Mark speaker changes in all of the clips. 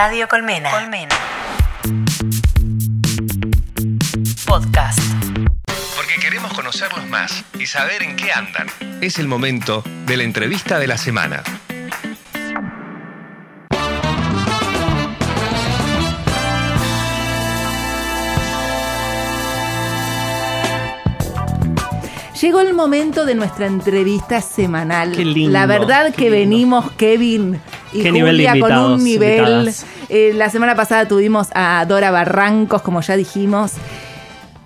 Speaker 1: Radio Colmena. Colmena. Podcast.
Speaker 2: Porque queremos conocerlos más y saber en qué andan. Es el momento de la entrevista de la semana.
Speaker 3: Llegó el momento de nuestra entrevista semanal.
Speaker 4: Qué lindo,
Speaker 3: La verdad que
Speaker 4: lindo.
Speaker 3: venimos, Kevin y
Speaker 4: Qué nivel
Speaker 3: Julia, con un nivel. Eh, la semana pasada tuvimos a Dora Barrancos, como ya dijimos.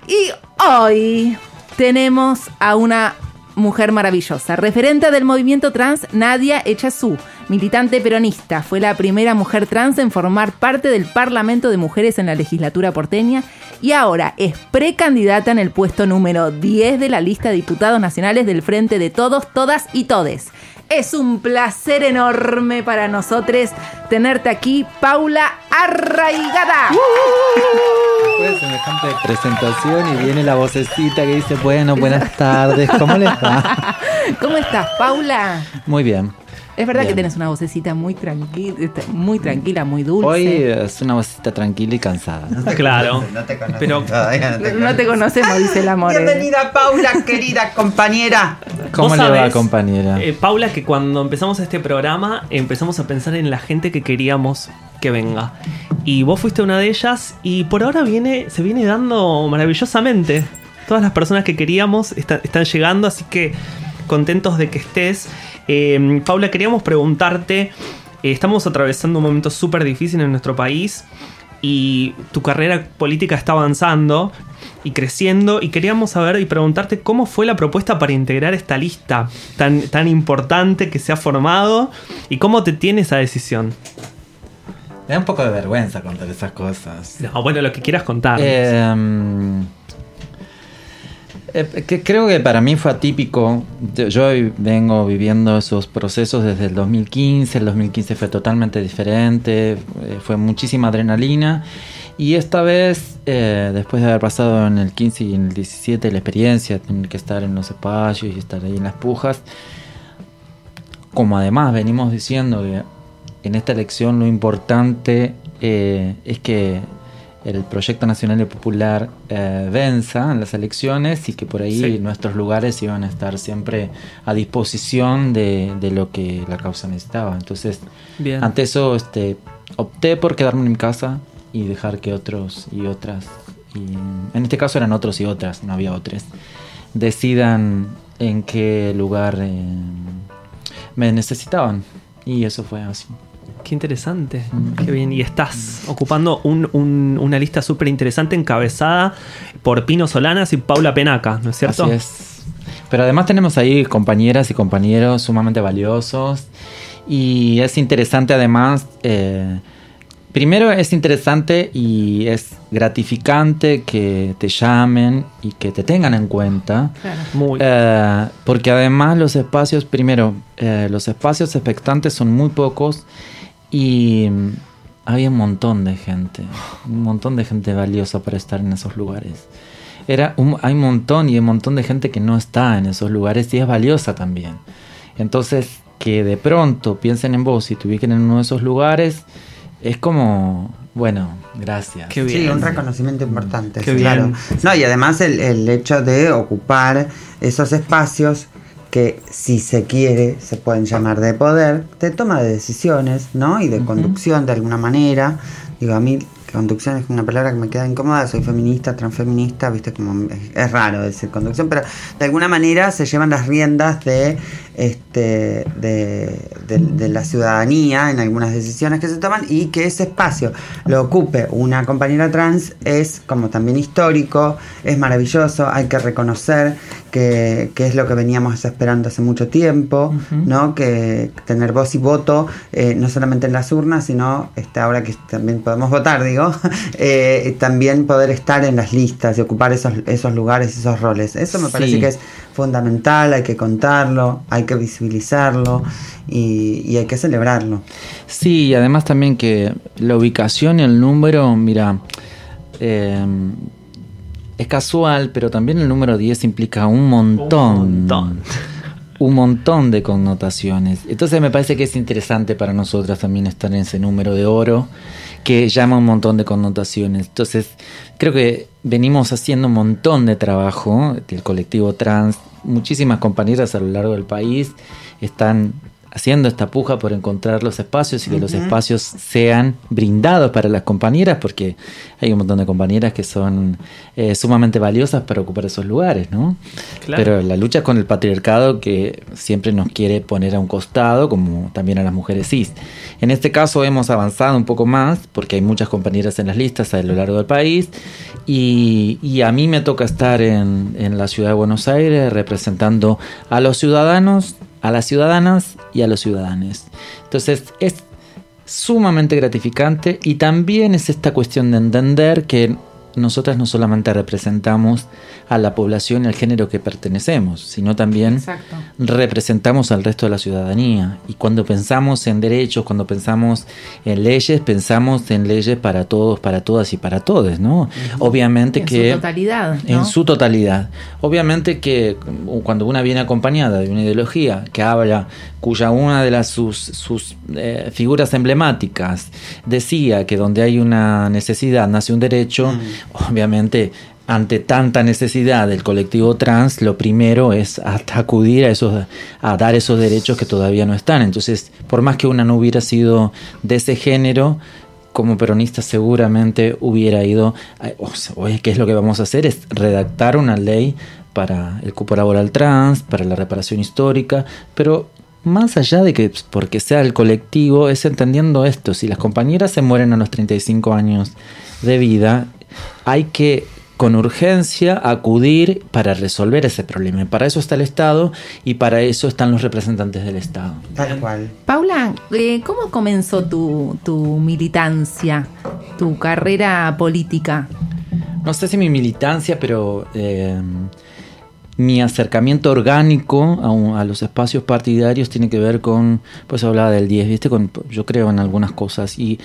Speaker 3: Y hoy tenemos a una mujer maravillosa, referente del movimiento trans Nadia Echazú, militante peronista. Fue la primera mujer trans en formar parte del Parlamento de Mujeres en la legislatura porteña y ahora es precandidata en el puesto número 10 de la lista de diputados nacionales del Frente de Todos, Todas y Todes. Es un placer enorme para nosotros tenerte aquí, Paula Arraigada.
Speaker 5: Después de semejante presentación y viene la vocecita que dice, bueno, buenas tardes, ¿cómo les va?
Speaker 3: ¿Cómo estás, Paula?
Speaker 5: Muy bien.
Speaker 3: Es verdad que
Speaker 5: Bien.
Speaker 3: tenés una vocecita muy tranquila, muy tranquila, muy dulce.
Speaker 5: Hoy es una vocecita tranquila y cansada.
Speaker 4: Claro.
Speaker 6: No te conozco.
Speaker 4: Pero-
Speaker 6: todavía no te
Speaker 3: no te conocemos, dice el amor.
Speaker 6: Bienvenida, Paula, querida compañera.
Speaker 5: ¿Cómo le va, compañera?
Speaker 4: eh, Paula, que cuando empezamos este programa empezamos a pensar en la gente que queríamos que venga. Y vos fuiste una de ellas y por ahora viene, se viene dando maravillosamente. Todas las personas que queríamos está- están llegando, así que contentos de que estés. Eh, Paula, queríamos preguntarte, eh, estamos atravesando un momento súper difícil en nuestro país y tu carrera política está avanzando y creciendo y queríamos saber y preguntarte cómo fue la propuesta para integrar esta lista tan, tan importante que se ha formado y cómo te tiene esa decisión.
Speaker 5: Me da un poco de vergüenza contar esas cosas.
Speaker 4: No, bueno, lo que quieras contar.
Speaker 5: Eh, eh, creo que para mí fue atípico. Yo- vengo viviendo esos procesos desde el 2015. El 2015 fue totalmente diferente. eh, Fue muchísima adrenalina. Y esta vez, eh, después de haber pasado en el 15 y en el 17 la experiencia, tener que estar en los espacios y estar ahí en las pujas, como además venimos diciendo que en esta elección lo importante es que el proyecto nacional y popular eh, venza en las elecciones y que por ahí
Speaker 4: Sí.
Speaker 5: nuestros lugares iban a estar siempre a disposición de, de lo que la causa necesitaba. Entonces,
Speaker 4: Bien.
Speaker 5: ante eso, este, opté por quedarme en mi casa y dejar que otros y otras, y en este caso eran otros y otras, no había otros, decidan en qué lugar eh, me necesitaban. Y eso fue así.
Speaker 4: Qué interesante. Qué bien. Y estás ocupando un- un- una lista súper interesante encabezada por Pino Solanas y Paula Penaca, ¿no es cierto?
Speaker 5: Así es. Pero además tenemos ahí compañeras y compañeros sumamente valiosos. Y es interesante además. eh, primero es interesante y es gratificante que te llamen y que te tengan en cuenta.
Speaker 3: Claro.
Speaker 4: Muy.
Speaker 5: Eh, porque además los espacios, primero, eh, los espacios expectantes son muy pocos y mm, había un montón de gente, un montón de gente valiosa para estar en esos lugares. Era un- hay un montón y un montón de gente que no está en esos lugares y es valiosa también. Entonces, que de pronto piensen en vos y te ubiquen en uno de esos lugares, es como, bueno, gracias.
Speaker 4: Qué bien.
Speaker 6: Sí, un reconocimiento importante.
Speaker 4: Qué
Speaker 6: sí, claro.
Speaker 4: bien.
Speaker 6: No, y además el, el hecho de ocupar esos espacios que si se quiere se pueden llamar de poder, de toma de decisiones, ¿no? Y de conducción de alguna manera. Digo, a mí conducción es una palabra que me queda incómoda, soy feminista, transfeminista, viste, como es, es raro decir conducción, pero de alguna manera se llevan las riendas de este de, de- de la ciudadanía en algunas decisiones que se toman y que ese espacio lo ocupe una compañera trans es como también histórico, es maravilloso, hay que reconocer que, que es lo que veníamos esperando hace mucho tiempo, ¿no? Que tener voz y voto, eh, no solamente en las urnas, sino este, ahora que también podemos votar, digo, eh, también poder estar en las listas y ocupar esos, esos lugares, esos roles. Eso me parece
Speaker 5: Sí.
Speaker 6: que es fundamental, hay que contarlo, hay que visibilizarlo y, y hay que celebrarlo.
Speaker 5: Sí, y además también que la ubicación y el número, mira, eh, es casual, pero también el número 10 implica un montón.
Speaker 4: Un montón.
Speaker 5: un montón de connotaciones. Entonces me parece que es interesante para nosotras también estar en ese número de oro que llama un montón de connotaciones. Entonces, creo que venimos haciendo un montón de trabajo del colectivo trans. Muchísimas compañeras a lo largo del país están haciendo esta puja por encontrar los espacios y que los espacios sean brindados para las compañeras, porque hay un montón de compañeras que son eh, sumamente valiosas para ocupar esos lugares, ¿no?
Speaker 4: Claro.
Speaker 5: Pero la lucha con el patriarcado que siempre nos quiere poner a un costado, como también a las mujeres cis. En este caso hemos avanzado un poco más, porque hay muchas compañeras en las listas a lo largo del país, y, y a mí me toca estar en, en la ciudad de Buenos Aires representando a los ciudadanos, a las ciudadanas y a los ciudadanos. Entonces es sumamente gratificante y también es esta cuestión de entender que nosotras no solamente representamos a la población y al género que pertenecemos, sino también
Speaker 3: Exacto.
Speaker 5: representamos al resto de la ciudadanía. Y cuando pensamos en derechos, cuando pensamos en leyes, pensamos en leyes para todos, para todas y para todos, ¿no? Obviamente
Speaker 3: En
Speaker 5: que
Speaker 3: su totalidad. ¿no?
Speaker 5: en su totalidad. Obviamente que cuando una viene acompañada de una ideología que habla, cuya una de las sus, sus eh, figuras emblemáticas decía que donde hay una necesidad nace un derecho, obviamente ante tanta necesidad del colectivo trans, lo primero es acudir a esos, a dar esos derechos que todavía no están. Entonces, por más que una no hubiera sido de ese género, como peronista seguramente hubiera ido, oye, ¿qué es lo que vamos a hacer? Es redactar una ley para el cupo laboral trans, para la reparación histórica, pero más allá de que pues, porque sea el colectivo, es entendiendo esto, si las compañeras se mueren a los 35 años de vida, hay que con urgencia acudir para resolver ese problema. Y Para eso está el Estado y para eso están los representantes del Estado.
Speaker 6: Tal cual.
Speaker 3: Paula, eh, ¿cómo comenzó tu, tu militancia, tu carrera política?
Speaker 5: No sé si mi militancia, pero eh, mi acercamiento orgánico a, un- a los espacios partidarios tiene que ver con, pues hablaba del 10, ¿viste? Con, yo creo en algunas cosas y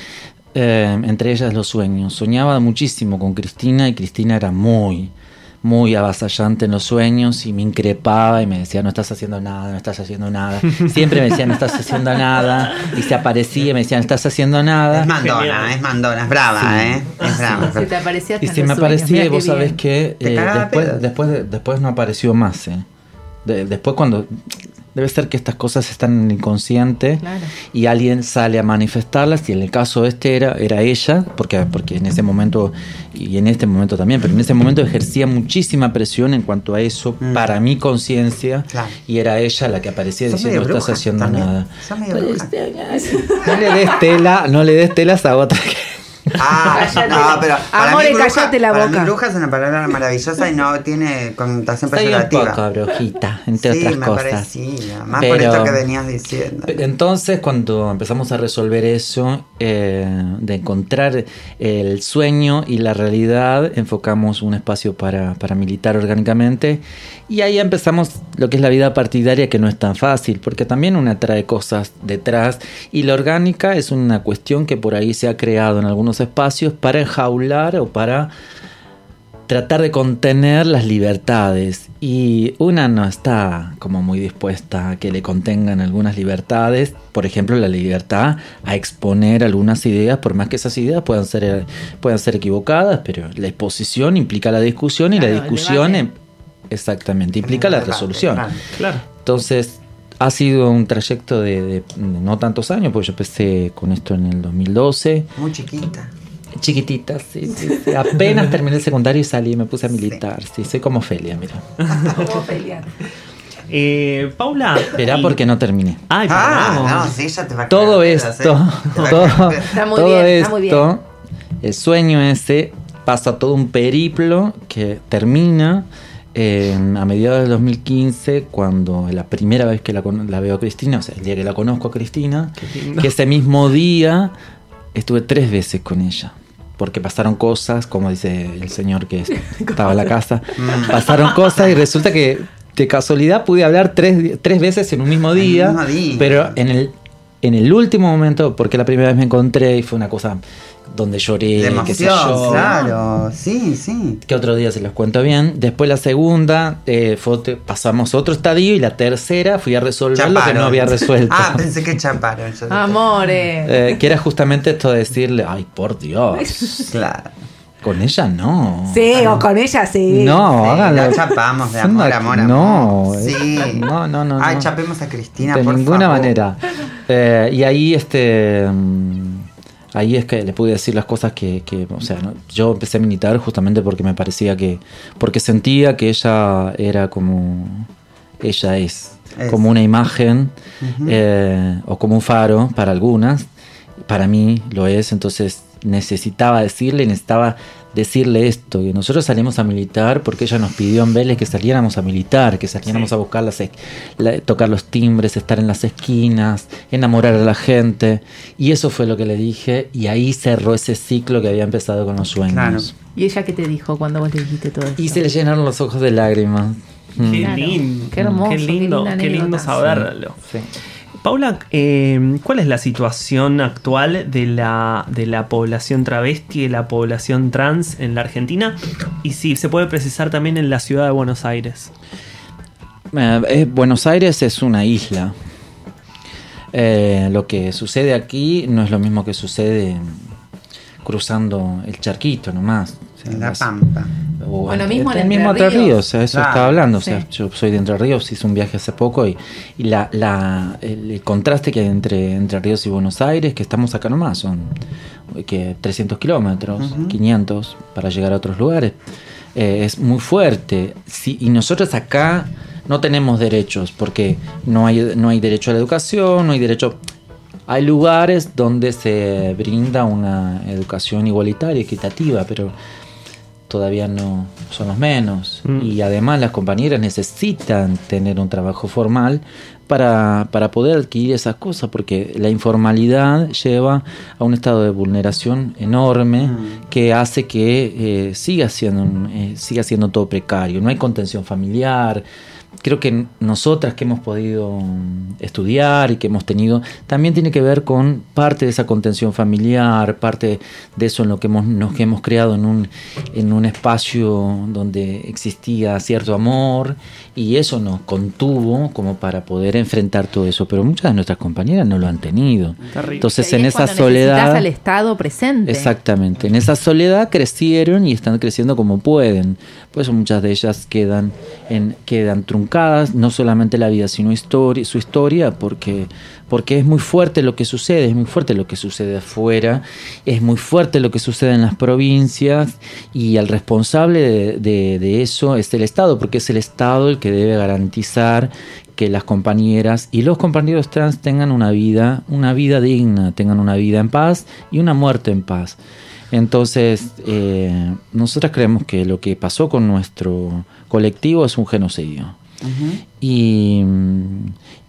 Speaker 5: eh, entre ellas los sueños. Soñaba muchísimo con Cristina y Cristina era muy, muy avasallante en los sueños y me increpaba y me decía, no estás haciendo nada, no estás haciendo nada. Siempre me decía, no estás haciendo nada. Y se aparecía y me decía, no estás haciendo nada.
Speaker 6: Es mandona,
Speaker 4: Genial.
Speaker 6: es mandona, es brava,
Speaker 5: Sí.
Speaker 6: ¿eh? Es brava.
Speaker 3: Se te aparecía hasta
Speaker 5: Y se me
Speaker 3: sueños,
Speaker 5: aparecía
Speaker 3: mirá
Speaker 5: y vos sabés que eh, después, después, de- después no apareció más. eh. De- después cuando... Debe ser que estas cosas están en el inconsciente
Speaker 3: Claro.
Speaker 5: y alguien sale a manifestarlas y en el caso este era, era ella, porque, porque en ese momento y en este momento también, pero en ese momento ejercía muchísima presión en cuanto a eso
Speaker 6: Mm.
Speaker 5: para mi conciencia
Speaker 6: Claro.
Speaker 5: y era ella la que aparecía diciendo no estás haciendo
Speaker 6: también.
Speaker 5: nada.
Speaker 6: Medio
Speaker 5: Pues. No le des tela, no le des telas a otra que...
Speaker 6: Ah, no, pero para
Speaker 3: Amore,
Speaker 6: mí bruja,
Speaker 3: cállate la
Speaker 6: para
Speaker 3: boca.
Speaker 6: mí bruja es una palabra maravillosa y no tiene connotación
Speaker 5: Soy un
Speaker 6: peyorativa.
Speaker 5: poco brujita, entre
Speaker 6: sí,
Speaker 5: otras
Speaker 6: me
Speaker 5: cosas.
Speaker 6: parecía. Más por
Speaker 5: Pero-
Speaker 6: esto que venías diciendo.
Speaker 5: Entonces, cuando empezamos a resolver eso, eh, de encontrar el sueño y la realidad, enfocamos un espacio para, para militar orgánicamente y ahí empezamos lo que es la vida partidaria, que no es tan fácil, porque también una trae cosas detrás y la orgánica es una cuestión que por ahí se ha creado en algunos espacios para enjaular o para tratar de contener las libertades y una no está como muy dispuesta a que le contengan algunas libertades, por ejemplo la libertad a exponer algunas ideas, por más que esas ideas puedan ser, puedan ser equivocadas, pero la exposición implica la discusión y
Speaker 3: Claro,
Speaker 5: la discusión em- exactamente implica la resolución.
Speaker 6: Claro.
Speaker 5: Entonces ha sido un trayecto de, de no tantos años, porque yo empecé con esto en el 2012.
Speaker 6: Muy chiquita.
Speaker 5: Chiquitita, sí, sí, sí. Apenas terminé el secundario y salí y me puse a militar. Sí, soy como Felia, mira.
Speaker 3: ¿Cómo pelear?
Speaker 4: Eh, Paula.
Speaker 5: Verá
Speaker 4: y-
Speaker 5: por qué no terminé.
Speaker 4: Ay,
Speaker 6: Ah, no, sí, ya te va a
Speaker 5: Todo
Speaker 6: caer pedos,
Speaker 5: esto, todo.
Speaker 3: Está muy
Speaker 5: todo
Speaker 3: bien, está muy
Speaker 5: esto, el sueño ese pasa todo un periplo que termina a mediados del 2015 cuando la primera vez que la, veo a Cristina, o sea, el día que la conozco a Cristina, que ese mismo día estuve tres veces con ella. Porque pasaron cosas, como dice el señor que estaba en la casa, pasaron cosas y resulta que de casualidad pude hablar tres, tres veces en un mismo día. pero en el en el último momento, porque la primera vez me encontré y fue una cosa donde lloré,
Speaker 6: De
Speaker 5: qué sé
Speaker 6: emoción,
Speaker 5: yo.
Speaker 6: claro. Sí, sí.
Speaker 5: Que otro día se los cuento bien. Después la segunda, eh, fue pasamos otro estadio y la tercera fui a resolver lo que
Speaker 6: Chaparon.
Speaker 5: no había resuelto.
Speaker 6: Ah, pensé que chaparon. yo dije,
Speaker 3: Amore.
Speaker 5: Eh, que era justamente esto de decirle, ay, por Dios,
Speaker 6: Claro.
Speaker 5: con ella no.
Speaker 3: Sí, o con ella sí.
Speaker 5: No,
Speaker 6: Sí,
Speaker 5: háganlo.
Speaker 6: la chapamos de
Speaker 5: Son
Speaker 6: amor,
Speaker 5: una-
Speaker 6: amor,
Speaker 5: No,
Speaker 6: Sí.
Speaker 5: no, no, no.
Speaker 6: Ay,
Speaker 5: no.
Speaker 6: chapemos a Cristina,
Speaker 5: de
Speaker 6: por
Speaker 5: ninguna
Speaker 6: favor.
Speaker 5: manera. Eh, y ahí este mm, ahí es que le pude decir las cosas que, que, o sea, ¿no? yo empecé a militar justamente porque me parecía que, porque sentía que ella era como, ella es,
Speaker 6: Es.
Speaker 5: como una imagen eh, o como un faro para algunas, para mí lo es, entonces necesitaba decirle, necesitaba decirle esto, que nosotros salimos a militar porque ella nos pidió en Vélez que saliéramos a militar, que saliéramos
Speaker 4: Sí.
Speaker 5: a buscar las, la- tocar los timbres, estar en las esquinas, enamorar a la gente, y eso fue lo que le dije, y ahí cerró ese ciclo que había empezado con los sueños.
Speaker 6: Claro.
Speaker 3: ¿Y ella qué te dijo cuando vos le dijiste todo eso?
Speaker 5: Y se le llenaron los ojos de lágrimas. Mm.
Speaker 4: Qué
Speaker 3: Claro.
Speaker 4: lindo.
Speaker 3: Qué hermoso,
Speaker 4: Qué lindo, qué lindo saberlo.
Speaker 5: Sí.
Speaker 4: Paula, eh, ¿cuál es la situación actual de la, de la población travesti y la población trans en la Argentina? Y si se puede precisar también en la ciudad de Buenos Aires.
Speaker 5: Eh, eh, Buenos Aires es una isla. Eh, lo que sucede aquí no es lo mismo que sucede cruzando el charquito nomás. O sea,
Speaker 6: En la
Speaker 5: vas-
Speaker 6: Pampa.
Speaker 5: O
Speaker 3: Bueno,
Speaker 5: en-
Speaker 3: mismo en
Speaker 5: el mismo Entre
Speaker 3: Ríos.
Speaker 5: Ríos, o sea, eso
Speaker 6: Claro,
Speaker 5: estaba hablando. O sea,
Speaker 3: sí.
Speaker 5: yo soy de Entre Ríos, hice un viaje hace poco y, y la, la- el, el contraste que hay entre Entre Ríos y Buenos Aires, que estamos acá nomás, son que 300 kilómetros, 500 para llegar a otros lugares, eh, es muy fuerte. Sí, y nosotros acá no tenemos derechos, porque no hay, no hay derecho a la educación, no hay derecho... Hay lugares donde se brinda una educación igualitaria, equitativa, pero todavía no son los menos.
Speaker 4: Mm.
Speaker 5: Y además las compañeras necesitan tener un trabajo formal para, para poder adquirir esas cosas, porque la informalidad lleva a un estado de vulneración enorme que hace que eh, siga, siendo, eh, siga siendo todo precario. No hay contención familiar. Creo que nosotras que hemos podido mm, estudiar y que hemos tenido, también tiene que ver con parte de esa contención familiar, parte de eso en lo que hemos, nos que hemos creado en un, en un espacio donde existía cierto amor y eso nos contuvo como para poder enfrentar todo eso. Pero muchas de nuestras compañeras no lo han tenido.
Speaker 4: Terrible.
Speaker 5: Entonces en
Speaker 3: es
Speaker 5: esa soledad...
Speaker 3: al Estado presente.
Speaker 5: Exactamente, en esa soledad crecieron y están creciendo como pueden. Por eso muchas de ellas quedan, en, quedan truncadas, no solamente la vida, sino su historia, porque, es muy fuerte lo que sucede, es muy fuerte lo que sucede afuera, es muy fuerte lo que sucede en las provincias y el responsable de, eso es el Estado, porque es el Estado el que debe garantizar que las compañeras y los compañeros trans tengan una vida, una vida digna, tengan una vida en paz y una muerte en paz. Entonces, eh, nosotras creemos que lo que pasó con nuestro colectivo es un genocidio. Y,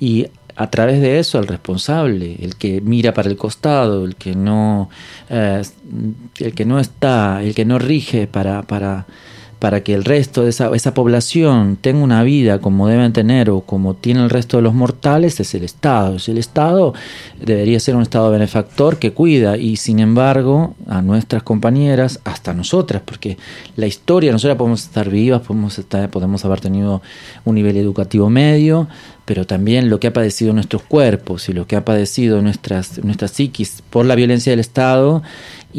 Speaker 5: y a través de eso el responsable, el que mira para el costado, el que no, eh, el que no está, el que no rige para, para, para que el resto de esa, esa población tenga una vida como deben tener o como tiene el resto de los mortales, es el Estado. Es el Estado debería ser un Estado benefactor que cuida y sin embargo a nuestras compañeras, hasta nosotras, porque la historia, nosotras podemos estar vivas, podemos, estar, podemos haber tenido un nivel educativo medio, pero también lo que ha padecido nuestros cuerpos y lo que ha padecido nuestras, nuestras psiquis por la violencia del Estado,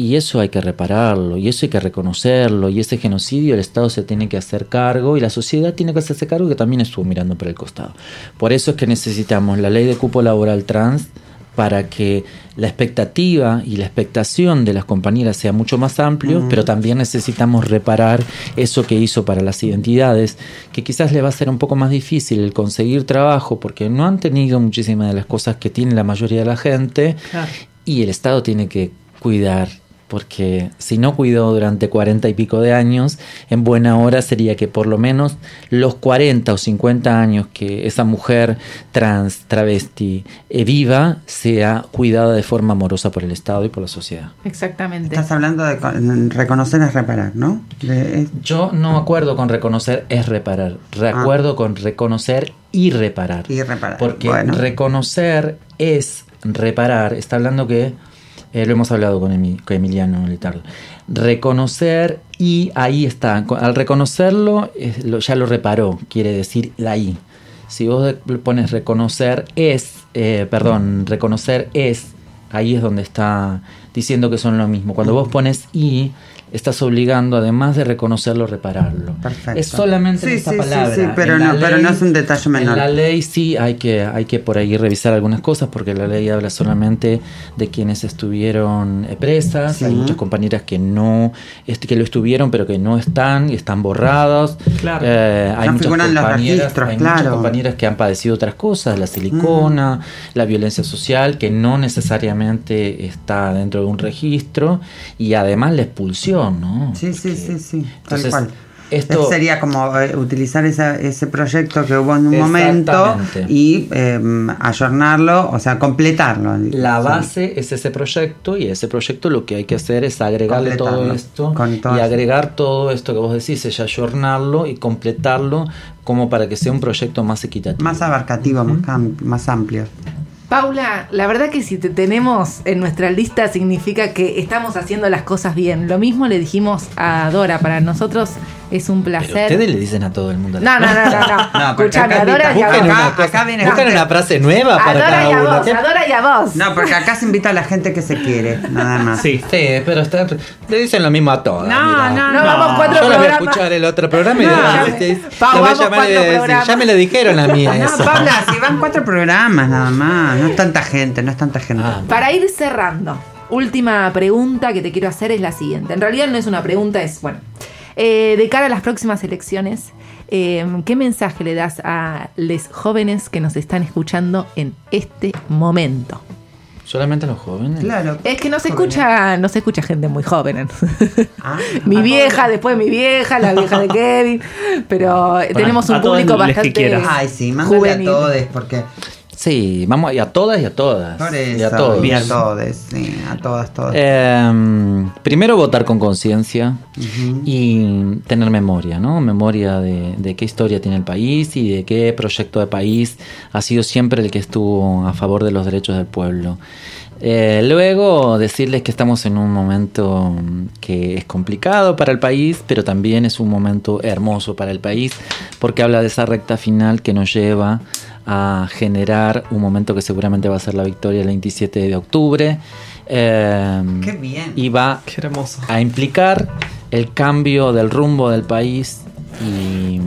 Speaker 5: y eso hay que repararlo, y eso hay que reconocerlo, y ese genocidio el Estado se tiene que hacer cargo, y la sociedad tiene que hacerse cargo que también estuvo mirando por el costado. Por eso es que necesitamos la ley de cupo laboral trans para que la expectativa y la expectación de las compañeras sea mucho más amplio, pero también necesitamos reparar eso que hizo para las identidades, que quizás le va a ser un poco más difícil el conseguir trabajo porque no han tenido muchísimas de las cosas que tiene la mayoría de la gente
Speaker 4: Claro.
Speaker 5: y el Estado tiene que cuidar. Porque si no cuidó durante cuarenta y pico de años, en buena hora sería que por lo menos los 40 o 50 años que esa mujer trans, travesti, eh, viva, sea cuidada de forma amorosa por el Estado y por la sociedad.
Speaker 3: Exactamente.
Speaker 6: Estás hablando de con- reconocer es reparar, ¿no? De- es-
Speaker 5: Yo no acuerdo con reconocer es reparar, recuerdo con reconocer y reparar.
Speaker 6: Y reparar,
Speaker 5: Porque
Speaker 6: bueno.
Speaker 5: reconocer es reparar, está hablando que, eh, lo hemos hablado con, Emi- con Emiliano reconocer y ahí está, al reconocerlo ya lo reparó, quiere decir la I. Si vos pones reconocer es, eh, perdón, reconocer es, ahí es donde está diciendo que son lo mismo. Cuando vos pones I, estás obligando, además de reconocerlo, repararlo.
Speaker 6: Perfecto.
Speaker 5: Es solamente en
Speaker 6: Sí,
Speaker 5: esta
Speaker 6: sí, sí,
Speaker 5: palabra.
Speaker 6: sí, pero
Speaker 5: En la
Speaker 6: no- pero no es un detalle menor.
Speaker 5: En la ley sí hay que, hay que por ahí revisar algunas cosas porque la ley habla solamente de quienes estuvieron presas. Hay muchas compañeras que no, este, que lo estuvieron pero que no están y están borrados.
Speaker 4: Claro.
Speaker 5: Eh, hay
Speaker 6: No
Speaker 5: muchas
Speaker 6: figuran los
Speaker 5: compañeras,
Speaker 6: registros,
Speaker 5: hay muchas
Speaker 6: claro.
Speaker 5: compañeras que han padecido otras cosas, la silicona, la violencia social, que no necesariamente está dentro de un registro y además la expulsión, ¿no?
Speaker 6: Sí, sí, sí, sí, tal
Speaker 5: Entonces,
Speaker 6: cual.
Speaker 5: esto-
Speaker 6: sería como eh, utilizar esa- ese proyecto que hubo en un momento y eh, ayornarlo, o sea, completarlo.
Speaker 5: La base es ese proyecto y ese proyecto lo que hay que hacer es agregarle todo esto
Speaker 6: todo
Speaker 5: y
Speaker 6: eso.
Speaker 5: agregar todo esto que vos decís, es ayornarlo y completarlo como para que sea un proyecto más equitativo.
Speaker 6: Más abarcativo, más, cam- más amplio.
Speaker 3: Paula, la verdad que si te tenemos en nuestra lista significa que estamos haciendo las cosas bien. Lo mismo le dijimos a Dora, para nosotros es un
Speaker 5: Pero
Speaker 3: placer.
Speaker 5: ustedes le dicen a todo el mundo.
Speaker 3: No, no, no, no, no.
Speaker 6: No,
Speaker 3: Escuchame,
Speaker 6: acá
Speaker 3: a Dora y a vos.
Speaker 5: una,
Speaker 6: Acá- acá viene
Speaker 5: buscan
Speaker 6: gente-
Speaker 5: una frase nueva
Speaker 3: A
Speaker 5: para
Speaker 3: Dora
Speaker 5: cada
Speaker 3: y a
Speaker 5: uno.
Speaker 3: vos, a Dora y a vos.
Speaker 6: No, porque acá se invita a la gente que se quiere, nada más.
Speaker 4: Sí.
Speaker 5: Sí, pero está- le dicen lo mismo a todas.
Speaker 6: No, no,
Speaker 3: No, vamos cuatro
Speaker 5: Yo la voy a
Speaker 3: programas.
Speaker 5: escuchar el otro programa y
Speaker 3: No,
Speaker 5: le-
Speaker 3: ya
Speaker 5: le-
Speaker 3: me-
Speaker 5: le-
Speaker 3: Pau,
Speaker 5: le voy a
Speaker 3: vamos
Speaker 5: llamar y
Speaker 3: cuatro
Speaker 5: le voy a decir,
Speaker 3: programas.
Speaker 5: ya me lo dijeron a mí
Speaker 6: No,
Speaker 5: eso.
Speaker 6: Paula, si van cuatro programas nada más, no es tanta gente, no es tanta gente.
Speaker 5: Ah,
Speaker 3: Para ir cerrando, última pregunta que te quiero hacer es la siguiente. En realidad no es una pregunta, es, bueno, eh, de cara a las próximas elecciones, eh, ¿qué mensaje le das a los jóvenes que nos están escuchando en este momento?
Speaker 5: Solamente los jóvenes.
Speaker 6: Claro.
Speaker 3: Es que no se escucha, no se escucha gente muy joven.
Speaker 6: Ah,
Speaker 3: mi
Speaker 6: ah,
Speaker 3: vieja, después mi vieja, la vieja de Kevin, pero tenemos un
Speaker 4: a
Speaker 3: público
Speaker 4: les que
Speaker 3: bastante
Speaker 4: quieras.
Speaker 6: Ay, sí, mándale
Speaker 3: juvenil.
Speaker 6: a todos, porque
Speaker 5: Sí, vamos y a todas y a todas.
Speaker 6: por
Speaker 5: y a todos.
Speaker 4: Bien.
Speaker 6: a sí, a todas, todas.
Speaker 5: Eh, primero votar con conciencia y tener memoria, ¿no? Memoria de, de qué historia tiene el país y de qué proyecto de país ha sido siempre el que estuvo a favor de los derechos del pueblo. Eh, luego decirles que estamos en un momento que es complicado para el país, pero también es un momento hermoso para el país, porque habla de esa recta final que nos lleva a generar un momento que seguramente va a ser la victoria el 27 de octubre. Eh,
Speaker 6: Qué bien.
Speaker 5: Y va
Speaker 4: Qué hermoso.
Speaker 5: a implicar el cambio del rumbo del país y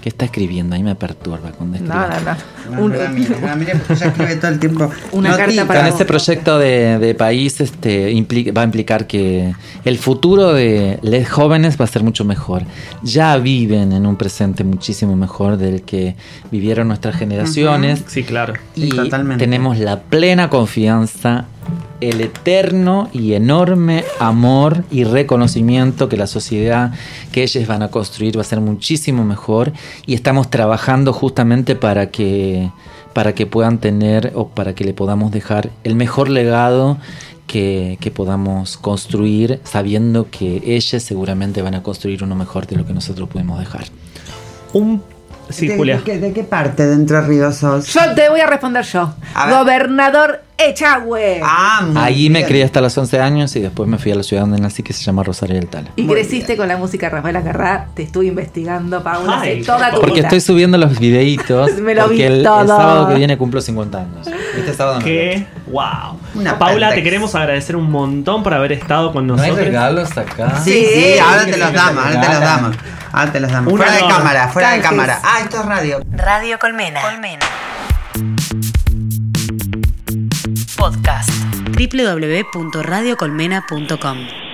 Speaker 5: ¿qué está escribiendo? Ahí me perturba cuando escribe.
Speaker 3: No, no, no. Un-
Speaker 6: mire, porque ella escribe todo el tiempo.
Speaker 3: Una carta para
Speaker 5: Con este proyecto de, de país este, va a implicar que el futuro de los jóvenes va a ser mucho mejor. Ya viven en un presente muchísimo mejor del que vivieron nuestras generaciones.
Speaker 4: Sí, claro.
Speaker 6: Sí,
Speaker 5: y
Speaker 6: totalmente.
Speaker 5: tenemos la plena confianza, el eterno y enorme amor y reconocimiento que la sociedad que ellos van a construir va a ser muchísimo mejor y estamos trabajando justamente para que para que puedan tener o para que le podamos dejar el mejor legado que, que podamos construir sabiendo que ellos seguramente van a construir uno mejor de lo que nosotros podemos dejar.
Speaker 4: Un. Sí,
Speaker 6: ¿De,
Speaker 4: Julia.
Speaker 6: de qué- de qué parte de Entre Ríos sos?
Speaker 3: Yo te voy a responder yo.
Speaker 6: A ver.
Speaker 3: Gobernador Echagüe.
Speaker 6: Ah, muy
Speaker 5: Ahí me crié hasta los 11 años y después me fui a la ciudad donde nací que se llama Rosario del Tala.
Speaker 3: y
Speaker 6: muy
Speaker 3: creciste con la música de Rafael Acarrá. Te estuve investigando, Paula,
Speaker 4: Ay,
Speaker 3: hace toda tu
Speaker 5: Porque
Speaker 3: vida.
Speaker 5: estoy subiendo los videitos.
Speaker 3: Me lo
Speaker 5: porque
Speaker 3: vi
Speaker 5: el, el
Speaker 3: todo.
Speaker 5: sábado que viene cumplo 50 años. Este sábado no.
Speaker 4: Qué wow.
Speaker 6: Una
Speaker 4: Paula, te queremos agradecer un montón por haber estado con
Speaker 5: ¿No hay
Speaker 4: nosotros.
Speaker 5: regalos acá?
Speaker 6: Sí, sí,
Speaker 3: Sí,
Speaker 6: ahora te los damos, ahora te los damos. Ahora te los damos.
Speaker 4: Una
Speaker 6: fuera de cámara, fuera de cámara. Ah, esto es radio.
Speaker 1: Radio Colmena. Colmena. Podcast.
Speaker 7: www.radiocolmena.com